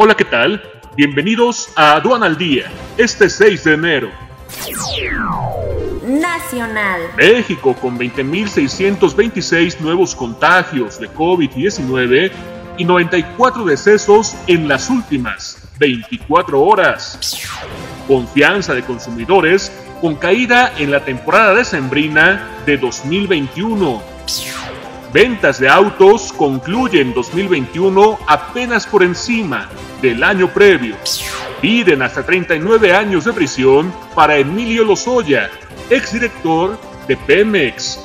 Hola, ¿qué tal? Bienvenidos a Aduana al Día, este 6 de enero. Nacional. México con 20.626 nuevos contagios de COVID-19 y 94 decesos en las últimas 24 horas. Confianza de consumidores con caída en la temporada decembrina de 2021. Ventas de autos concluyen 2021 apenas por encima del año previo. Piden hasta 39 años de prisión para Emilio Lozoya, exdirector de Pemex.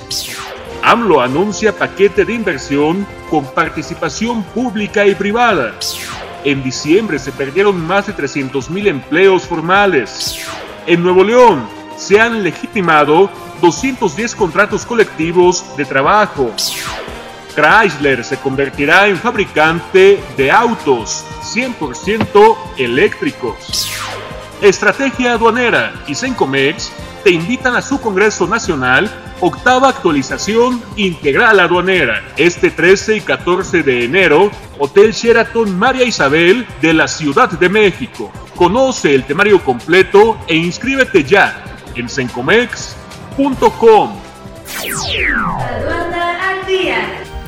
AMLO anuncia paquete de inversión con participación pública y privada. En diciembre se perdieron más de 300.000 empleos formales. En Nuevo León se han legitimado 210 contratos colectivos de trabajo. Chrysler se convertirá en fabricante de autos 100% eléctricos. Estrategia aduanera y Sencomex te invitan a su Congreso Nacional, octava actualización integral aduanera, este 13 y 14 de enero, Hotel Sheraton María Isabel de la Ciudad de México. Conoce el temario completo e inscríbete ya en sencomex.com.